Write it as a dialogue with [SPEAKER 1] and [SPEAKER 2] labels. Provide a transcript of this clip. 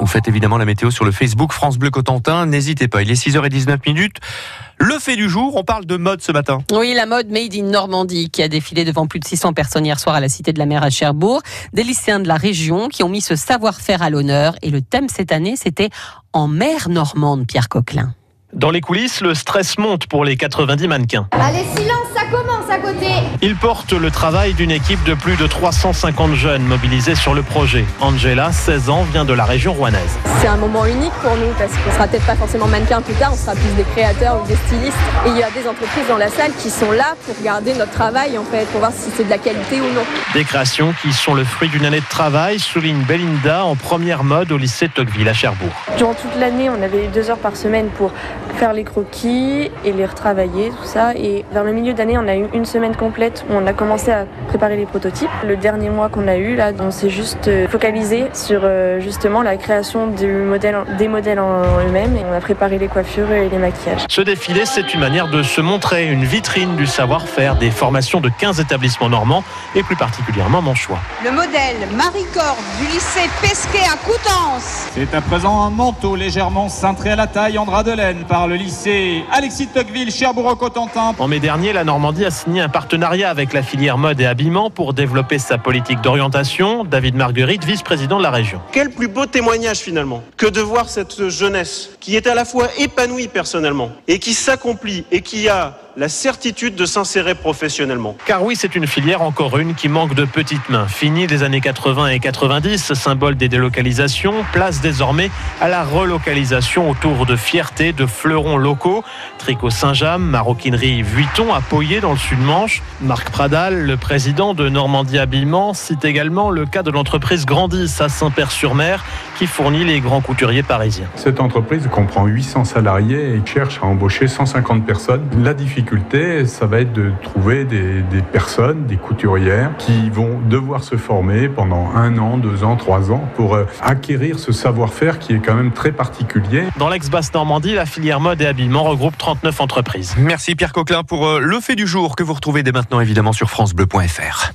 [SPEAKER 1] Vous faites évidemment la météo sur le Facebook France Bleu Cotentin. N'hésitez pas, il est 6h19 minutes. Le fait du jour, on parle de mode ce matin.
[SPEAKER 2] Oui, la mode Made in Normandie qui a défilé devant plus de 600 personnes hier soir à la Cité de la Mer à Cherbourg. Des lycéens de la région qui ont mis ce savoir-faire à l'honneur. Et le thème cette année, c'était En mer normande, Pierre Coquelin.
[SPEAKER 3] Dans les coulisses, le stress monte pour les 90 mannequins.
[SPEAKER 4] Allez, silence, ça commence à côté.
[SPEAKER 3] Ils portent le travail d'une équipe de plus de 350 jeunes mobilisés sur le projet. Angela, 16 ans, vient de la région rouennaise.
[SPEAKER 5] C'est un moment unique pour nous parce qu'on sera peut-être pas forcément mannequin plus tard, on sera plus des créateurs ou des stylistes. Et il y a des entreprises dans la salle qui sont là pour regarder notre travail en fait, pour voir si c'est de la qualité ou non.
[SPEAKER 3] Des créations qui sont le fruit d'une année de travail, souligne Belinda en première mode au lycée Tocqueville à Cherbourg.
[SPEAKER 6] Durant toute l'année, on avait deux heures par semaine pour faire les croquis et les retravailler, tout ça. Et vers le milieu d'année, on a eu une semaine complète où on a commencé à préparer les prototypes. Le dernier mois qu'on a eu, là, on s'est juste euh, focalisé sur euh, justement la création du modèle, des modèles en eux-mêmes et on a préparé les coiffures et les maquillages.
[SPEAKER 3] Ce défilé, c'est une manière de se montrer, une vitrine du savoir-faire, des formations de 15 établissements normands et plus particulièrement mon choix.
[SPEAKER 7] Le modèle Marie-Corde du lycée Pesquet à Coutances.
[SPEAKER 8] C'est à présent un manteau légèrement cintré à la taille en drap de laine par le lycée Alexis Tocqueville, Cherbourg-Cotentin.
[SPEAKER 3] En mai dernier, la Normandie a signé un partenariat avec la filière mode et habillement pour développer sa politique d'orientation. David Marguerite, vice-président de la région.
[SPEAKER 9] Quel plus beau témoignage finalement que de voir cette jeunesse qui est à la fois épanouie personnellement et qui s'accomplit et qui a la certitude de s'insérer professionnellement.
[SPEAKER 3] Car oui, c'est une filière, encore une, qui manque de petites mains. Fini des années 80 et 90, symbole des délocalisations, place désormais à la relocalisation autour de fierté, de fleurons locaux. Tricot Saint-James, maroquinerie Vuitton à Poyer dans le sud-Manche. Marc Pradal, le président de Normandie Habillement, cite également le cas de l'entreprise Grandis à Saint-Père-sur-Mer qui fournit les grands couturiers parisiens.
[SPEAKER 10] Cette entreprise comprend 800 salariés et cherche à embaucher 150 personnes. La difficulté ça va être de trouver des, des, personnes, des couturières, qui vont devoir se former pendant un an, deux ans, trois ans pour euh, acquérir ce savoir-faire qui est quand même très particulier.
[SPEAKER 3] Dans l'ex-Basse Normandie, la filière mode et habillement regroupe 39 entreprises.
[SPEAKER 1] Merci Pierre Coquelin pour euh, le fait du jour que vous retrouvez dès maintenant évidemment sur francebleu.fr.